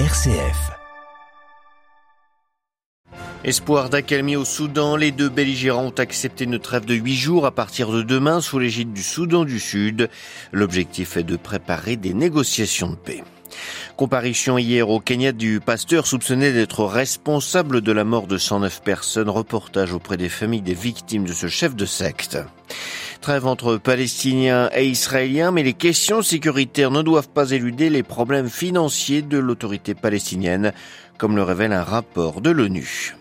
RCF. Espoir d'accalmie au Soudan, les deux belligérants ont accepté une trêve de huit jours à partir de demain sous l'égide du Soudan du Sud. L'objectif est de préparer des négociations de paix. Comparition hier au Kenya du pasteur soupçonné d'être responsable de la mort de 109 personnes. Reportage auprès des familles des victimes de ce chef de secte. Trêve entre Palestiniens et Israéliens, mais les questions sécuritaires ne doivent pas éluder les problèmes financiers de l'autorité palestinienne, comme le révèle un rapport de l'ONU.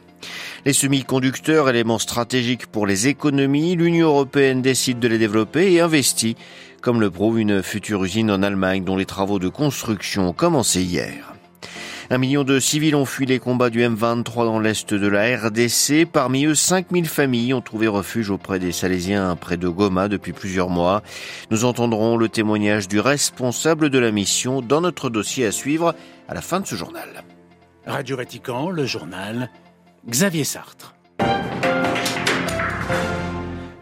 Les semi-conducteurs, éléments stratégiques pour les économies, l'Union européenne décide de les développer et investit, comme le prouve une future usine en Allemagne dont les travaux de construction ont commencé hier. Un million de civils ont fui les combats du M23 dans l'est de la RDC. Parmi eux, 5000 familles ont trouvé refuge auprès des Salésiens près de Goma depuis plusieurs mois. Nous entendrons le témoignage du responsable de la mission dans notre dossier à suivre à la fin de ce journal. Radio Vatican, le journal Xavier Sartre.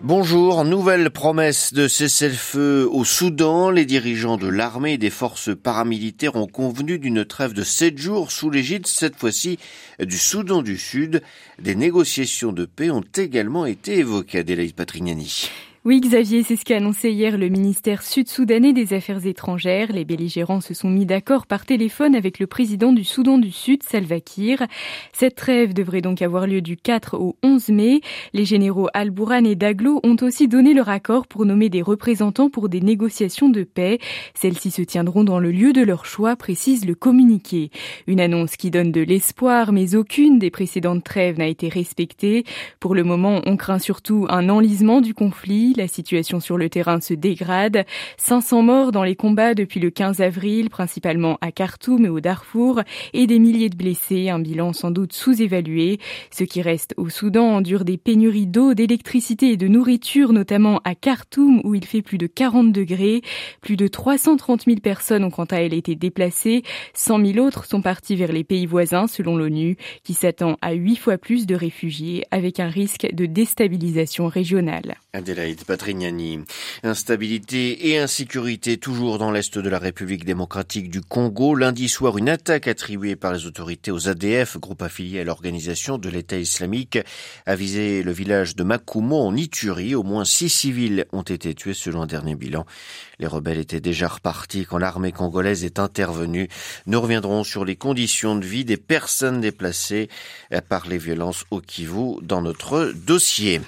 Bonjour, nouvelle promesse de cessez-le-feu au Soudan. Les dirigeants de l'armée et des forces paramilitaires ont convenu d'une trêve de sept jours sous l'égide, cette fois-ci, du Soudan du Sud. Des négociations de paix ont également été évoquées, Adélaïde Patrignani. Oui, Xavier, c'est ce qu'a annoncé hier le ministère sud-soudanais des Affaires étrangères. Les belligérants se sont mis d'accord par téléphone avec le président du Soudan du Sud, Salva Kiir. Cette trêve devrait donc avoir lieu du 4 au 11 mai. Les généraux Al-Bourhan et Daglo ont aussi donné leur accord pour nommer des représentants pour des négociations de paix. Celles-ci se tiendront dans le lieu de leur choix, précise le communiqué. Une annonce qui donne de l'espoir, mais aucune des précédentes trêves n'a été respectée. Pour le moment, on craint surtout un enlisement du conflit la situation sur le terrain se dégrade. 500 morts dans les combats depuis le 15 avril, principalement à Khartoum et au Darfour, et des milliers de blessés, un bilan sans doute sous-évalué. Ceux qui restent au Soudan endurent des pénuries d'eau, d'électricité et de nourriture, notamment à Khartoum où il fait plus de 40 degrés. Plus de 330 000 personnes ont quant à elles été déplacées. 100 000 autres sont partis vers les pays voisins selon l'ONU, qui s'attend à 8 fois plus de réfugiés avec un risque de déstabilisation régionale. Patrignani. Instabilité et insécurité toujours dans l'est de la République démocratique du Congo. Lundi soir, une attaque attribuée par les autorités aux ADF, groupe affilié à l'organisation de l'État islamique, a visé le village de Makumo en Ituri. Au moins six civils ont été tués selon un dernier bilan. Les rebelles étaient déjà repartis quand l'armée congolaise est intervenue. Nous reviendrons sur les conditions de vie des personnes déplacées par les violences au Kivu dans notre dossier.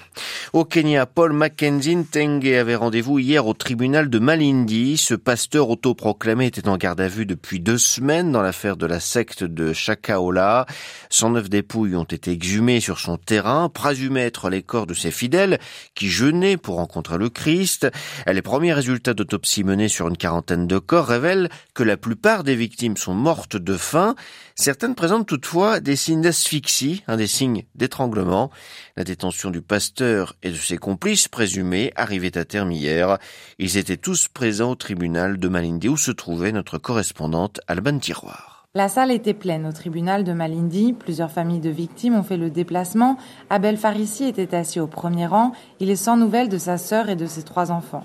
Au Kenya, Paul Mackenzie Tenge avait rendez-vous hier au tribunal de Malindi. Ce pasteur autoproclamé était en garde à vue depuis deux semaines dans l'affaire de la secte de Chakaola. 109 dépouilles ont été exhumées sur son terrain, présumées être les corps de ses fidèles qui jeûnaient pour rencontrer le Christ. Les premiers résultats d'autopsie menés sur une quarantaine de corps révèlent que la plupart des victimes sont mortes de faim. Certaines présentent toutefois des signes d'asphyxie, un des signes d'étranglement. La détention du pasteur et de ses complices présumés arrivait à terme hier. Ils étaient tous présents au tribunal de Malindi où se trouvait notre correspondante Alban Tiroir. La salle était pleine au tribunal de Malindi. Plusieurs familles de victimes ont fait le déplacement. Abel Farissi était assis au premier rang. Il est sans nouvelles de sa sœur et de ses trois enfants.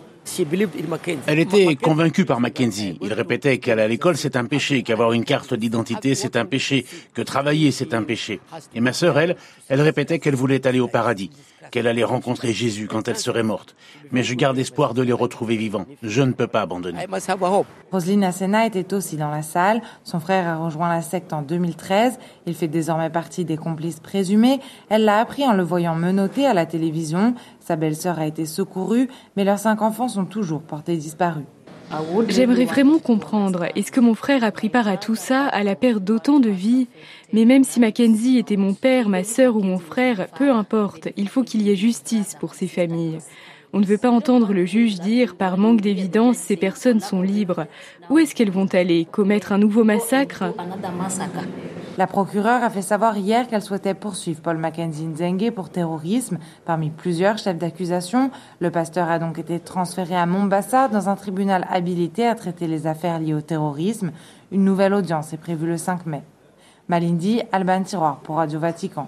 Elle était convaincue par Mackenzie. Il répétait qu'aller à l'école c'est un péché, qu'avoir une carte d'identité c'est un péché, que travailler c'est un péché. Et ma sœur, elle, elle répétait qu'elle voulait aller au paradis, qu'elle allait rencontrer Jésus quand elle serait morte. Mais je garde espoir de les retrouver vivants. Je ne peux pas abandonner. Roselyne Asena était aussi dans la salle. Son frère a rejoint la secte en 2013. Il fait désormais partie des complices présumés. Elle l'a appris en le voyant menotté à la télévision. Sa belle-sœur a été secourue, mais leurs cinq enfants sont toujours portés disparus. J'aimerais vraiment comprendre, est-ce que mon frère a pris part à tout ça, à la perte d'autant de vies Mais même si Mackenzie était mon père, ma sœur ou mon frère, peu importe, il faut qu'il y ait justice pour ces familles. On ne veut pas entendre le juge dire, par manque d'évidence, ces personnes sont libres. Où est-ce qu'elles vont aller? Commettre un nouveau massacre? La procureure a fait savoir hier qu'elle souhaitait poursuivre Paul Mackenzie Nzenge pour terrorisme. Parmi plusieurs chefs d'accusation, le pasteur a donc été transféré à Mombasa dans un tribunal habilité à traiter les affaires liées au terrorisme. Une nouvelle audience est prévue le 5 mai. Malindi, Alban Tiroir pour Radio Vatican.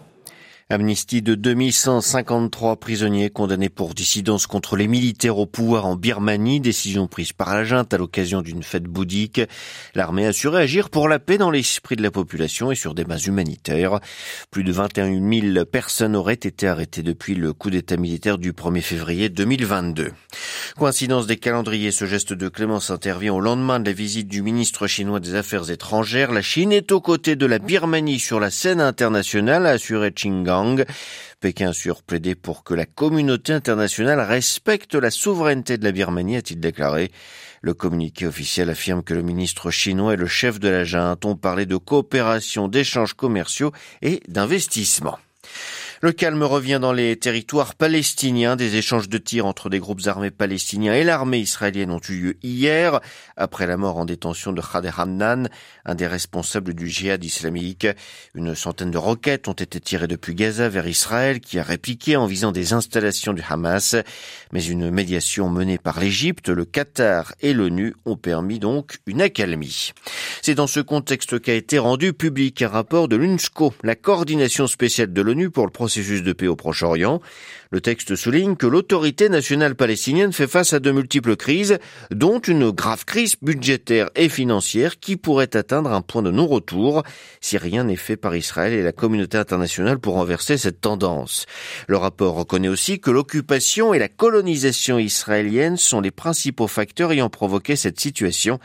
Amnistie de 2153 prisonniers condamnés pour dissidence contre les militaires au pouvoir en Birmanie, décision prise par la junte à l'occasion d'une fête bouddhique. L'armée a su réagir pour la paix dans l'esprit de la population et sur des bases humanitaires. Plus de 21 000 personnes auraient été arrêtées depuis le coup d'état militaire du 1er février 2022. Coïncidence des calendriers, ce geste de clémence intervient au lendemain de la visite du ministre chinois des Affaires étrangères. La Chine est aux côtés de la Birmanie sur la scène internationale, a assuré Pékin a surplaidé pour que la communauté internationale respecte la souveraineté de la Birmanie, a-t-il déclaré. Le communiqué officiel affirme que le ministre chinois et le chef de la junte ont parlé de coopération, d'échanges commerciaux et d'investissement. Le calme revient dans les territoires palestiniens. Des échanges de tirs entre des groupes armés palestiniens et l'armée israélienne ont eu lieu hier, après la mort en détention de Khader Hamnan, un des responsables du djihad islamique. Une centaine de roquettes ont été tirées depuis Gaza vers Israël, qui a répliqué en visant des installations du Hamas. Mais une médiation menée par l'Égypte, le Qatar et l'ONU ont permis donc une accalmie. C'est dans ce contexte qu'a été rendu public un rapport de l'UNSCO, la coordination spéciale de l'ONU pour le processus processus de paix au Proche-Orient. Le texte souligne que l'autorité nationale palestinienne fait face à de multiples crises, dont une grave crise budgétaire et financière qui pourrait atteindre un point de non-retour si rien n'est fait par Israël et la communauté internationale pour renverser cette tendance. Le rapport reconnaît aussi que l'occupation et la colonisation israélienne sont les principaux facteurs ayant provoqué cette situation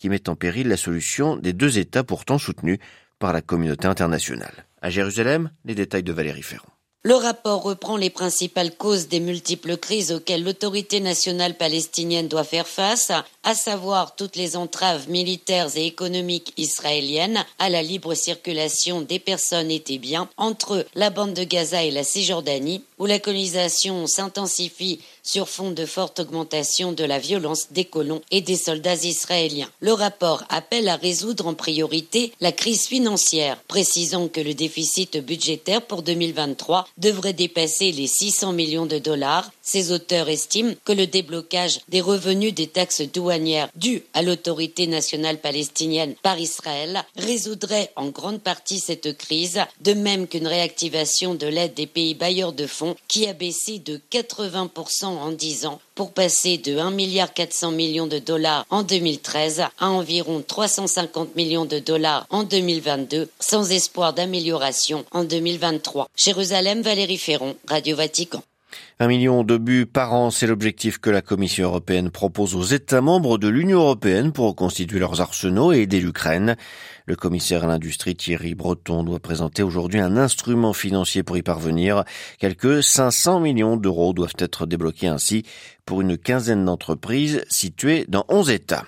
qui met en péril la solution des deux États pourtant soutenus par la communauté internationale. À Jérusalem, les détails de Valérie Ferrand. Le rapport reprend les principales causes des multiples crises auxquelles l'autorité nationale palestinienne doit faire face, à savoir toutes les entraves militaires et économiques israéliennes à la libre circulation des personnes et des biens entre la bande de Gaza et la Cisjordanie, où la colonisation s'intensifie sur fond de forte augmentation de la violence des colons et des soldats israéliens. Le rapport appelle à résoudre en priorité la crise financière, précisant que le déficit budgétaire pour 2023 devrait dépasser les 600 millions de dollars. Ces auteurs estiment que le déblocage des revenus des taxes douanières dues à l'autorité nationale palestinienne par Israël résoudrait en grande partie cette crise, de même qu'une réactivation de l'aide des pays bailleurs de fonds qui a baissé de 80% en 10 ans pour passer de 1,4 milliard de dollars en 2013 à environ 350 millions de dollars en 2022, sans espoir d'amélioration en 2023. Jérusalem, Valérie Ferron, Radio Vatican. Un million de buts par an, c'est l'objectif que la Commission européenne propose aux États membres de l'Union européenne pour reconstituer leurs arsenaux et aider l'Ukraine. Le commissaire à l'industrie Thierry Breton doit présenter aujourd'hui un instrument financier pour y parvenir. Quelques 500 millions d'euros doivent être débloqués ainsi pour une quinzaine d'entreprises situées dans 11 États.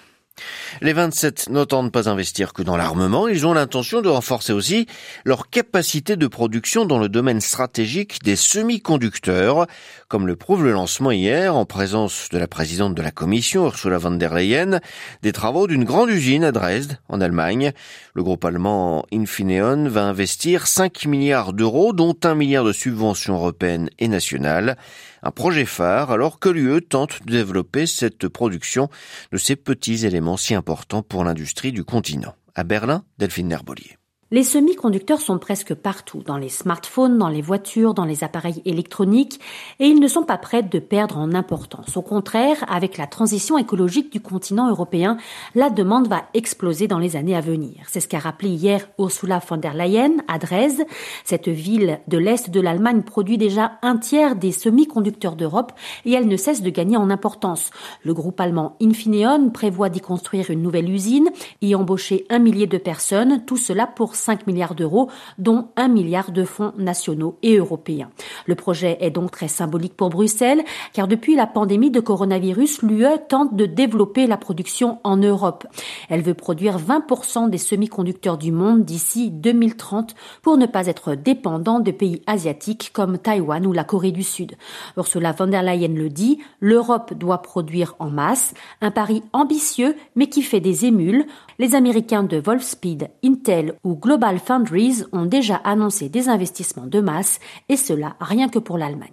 Les 27 n'entendent pas investir que dans l'armement, ils ont l'intention de renforcer aussi leur capacité de production dans le domaine stratégique des semi-conducteurs, comme le prouve le lancement hier, en présence de la présidente de la Commission, Ursula von der Leyen, des travaux d'une grande usine à Dresde, en Allemagne. Le groupe allemand Infineon va investir 5 milliards d'euros, dont un milliard de subventions européennes et nationales un projet phare alors que l'UE tente de développer cette production de ces petits éléments si importants pour l'industrie du continent. À Berlin, Delphine Nerbolier. Les semi-conducteurs sont presque partout, dans les smartphones, dans les voitures, dans les appareils électroniques, et ils ne sont pas prêts de perdre en importance. Au contraire, avec la transition écologique du continent européen, la demande va exploser dans les années à venir. C'est ce qu'a rappelé hier Ursula von der Leyen à Dresde. Cette ville de l'Est de l'Allemagne produit déjà un tiers des semi-conducteurs d'Europe et elle ne cesse de gagner en importance. Le groupe allemand Infineon prévoit d'y construire une nouvelle usine, y embaucher un millier de personnes, tout cela pour 5 milliards d'euros, dont 1 milliard de fonds nationaux et européens. Le projet est donc très symbolique pour Bruxelles, car depuis la pandémie de coronavirus, l'UE tente de développer la production en Europe. Elle veut produire 20% des semi-conducteurs du monde d'ici 2030 pour ne pas être dépendant de pays asiatiques comme Taïwan ou la Corée du Sud. Ursula von der Leyen le dit, l'Europe doit produire en masse, un pari ambitieux mais qui fait des émules. Les Américains de Wolfspeed, Intel ou Global Foundries ont déjà annoncé des investissements de masse, et cela rien que pour l'Allemagne.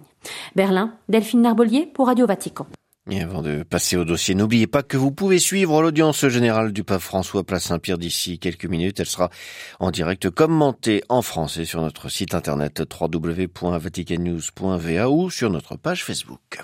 Berlin, Delphine Narbolier pour Radio Vatican. Et avant de passer au dossier, n'oubliez pas que vous pouvez suivre l'audience générale du pape François Place Saint-Pierre d'ici quelques minutes. Elle sera en direct commentée en français sur notre site internet www.vaticannews.va ou sur notre page Facebook.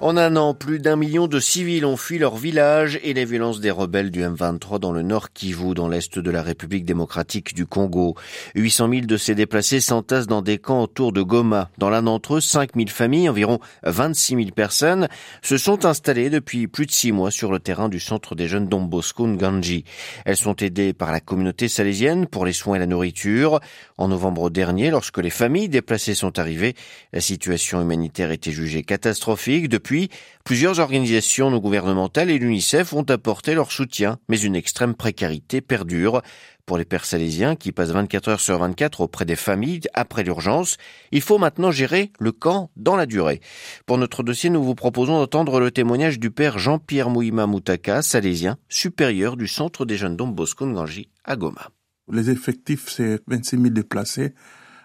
En un an, plus d'un million de civils ont fui leur village et les violences des rebelles du M23 dans le nord Kivu, dans l'est de la République démocratique du Congo. 800 000 de ces déplacés s'entassent dans des camps autour de Goma. Dans l'un d'entre eux, 5 000 familles, environ 26 000 personnes, se sont installées depuis plus de six mois sur le terrain du centre des jeunes Dombosco Nganji. Elles sont aidées par la communauté salésienne pour les soins et la nourriture. En novembre dernier, lorsque les familles déplacées sont arrivées, la situation humanitaire était jugée catastrophique. Depuis puis, plusieurs organisations non gouvernementales et l'UNICEF ont apporté leur soutien, mais une extrême précarité perdure. Pour les Pères salésiens qui passent 24 heures sur 24 auprès des familles après l'urgence, il faut maintenant gérer le camp dans la durée. Pour notre dossier, nous vous proposons d'entendre le témoignage du Père Jean-Pierre Mouima Moutaka, salésien, supérieur du centre des jeunes d'Homme Bosco Nganji à Goma. Les effectifs, c'est 26 000 déplacés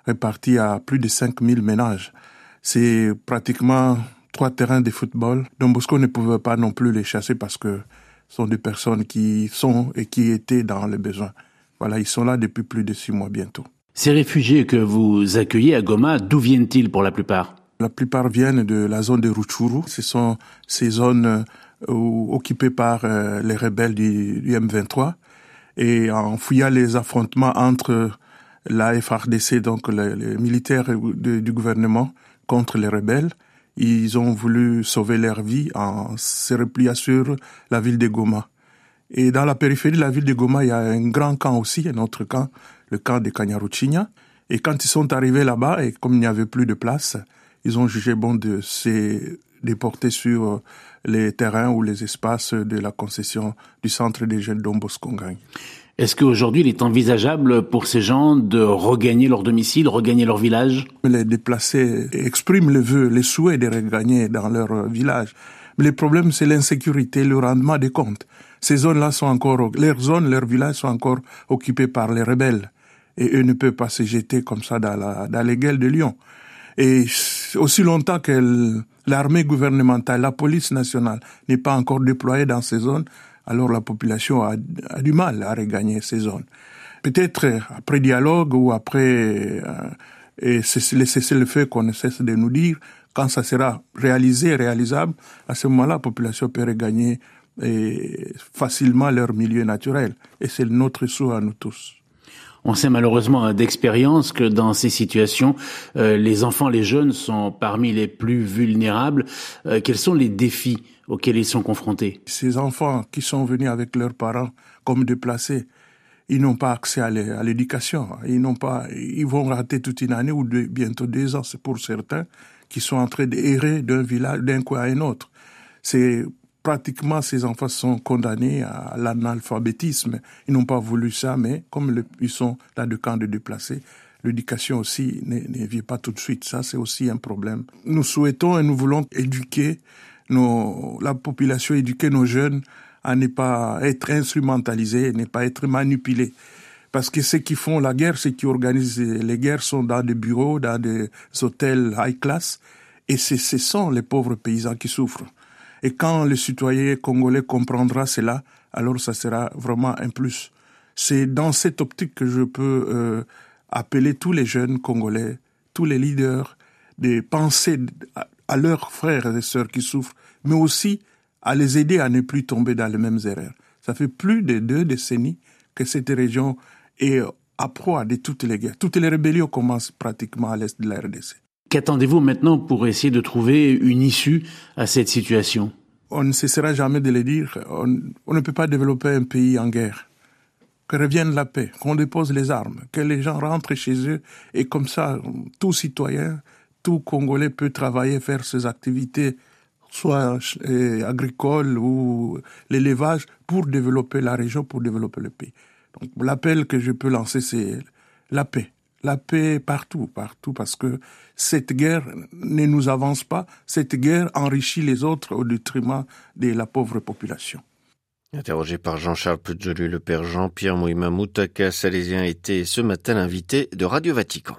répartis à plus de 5 000 ménages. C'est pratiquement trois terrains de football. Don Bosco ne pouvait pas non plus les chasser parce que ce sont des personnes qui sont et qui étaient dans les besoins. Voilà, ils sont là depuis plus de six mois bientôt. Ces réfugiés que vous accueillez à Goma, d'où viennent-ils pour la plupart? La plupart viennent de la zone de Rutshuru. Ce sont ces zones euh, occupées par euh, les rebelles du, M23. Et en fouillant les affrontements entre la FRDC, donc les, militaires du gouvernement, contre les rebelles, ils ont voulu sauver leur vie en se repliant sur la ville de Goma. Et dans la périphérie de la ville de Goma, il y a un grand camp aussi, un autre camp, le camp de Kanyaruchinya. Et quand ils sont arrivés là-bas, et comme il n'y avait plus de place, ils ont jugé bon de se déporter sur les terrains ou les espaces de la concession du centre des jeunes d'Omboskongang. Est-ce qu'aujourd'hui, il est envisageable pour ces gens de regagner leur domicile, regagner leur village? Les déplacés expriment le vœu, les souhaits de regagner dans leur village. Mais le problème, c'est l'insécurité, le rendement des comptes. Ces zones-là sont encore, leurs zones, leurs villages sont encore occupés par les rebelles. Et eux ne peuvent pas se jeter comme ça dans, la, dans les gueules de Lyon. Et aussi longtemps que l'armée gouvernementale, la police nationale n'est pas encore déployée dans ces zones, alors la population a, du mal à regagner ces zones. Peut-être après dialogue ou après euh, le fait qu'on ne cesse de nous dire, quand ça sera réalisé, réalisable, à ce moment-là, la population peut regagner facilement leur milieu naturel. Et c'est notre souhait à nous tous. On sait malheureusement d'expérience que dans ces situations, euh, les enfants, les jeunes sont parmi les plus vulnérables. Euh, quels sont les défis auxquels ils sont confrontés? Ces enfants qui sont venus avec leurs parents comme déplacés, ils n'ont pas accès à l'éducation. Ils n'ont pas, ils vont rater toute une année ou bientôt deux ans. C'est pour certains qui sont en train d'errer d'un village, d'un coin à un autre. C'est pratiquement ces enfants sont condamnés à l'analphabétisme. Ils n'ont pas voulu ça, mais comme ils sont dans le camp de déplacés, l'éducation aussi ne vient pas tout de suite. Ça, c'est aussi un problème. Nous souhaitons et nous voulons éduquer nos, la population, éduquer nos jeunes à ne pas être instrumentalisés, ne pas être manipulés. Parce que ceux qui font la guerre, ceux qui organisent les guerres sont dans des bureaux, dans des hôtels high class, et ce sont les pauvres paysans qui souffrent. Et quand le citoyen congolais comprendra cela, alors ça sera vraiment un plus. C'est dans cette optique que je peux euh, appeler tous les jeunes congolais, tous les leaders, de penser à leurs frères et sœurs qui souffrent, mais aussi à les aider à ne plus tomber dans les mêmes erreurs. Ça fait plus de deux décennies que cette région est à proie de toutes les guerres. Toutes les rébellions commencent pratiquement à l'est de la RDC. Qu'attendez-vous maintenant pour essayer de trouver une issue à cette situation? On ne cessera jamais de le dire. On, ne peut pas développer un pays en guerre. Que revienne la paix, qu'on dépose les armes, que les gens rentrent chez eux et comme ça, tout citoyen, tout Congolais peut travailler, faire ses activités soit euh, agricole ou l'élevage, pour développer la région, pour développer le pays. L'appel que je peux lancer, c'est la paix. La paix partout, partout, parce que cette guerre ne nous avance pas, cette guerre enrichit les autres au détriment de la pauvre population. Interrogé par Jean-Charles Pujolu, le père Jean-Pierre Mouima Moutaka, salésien, était ce matin l'invité de Radio Vatican.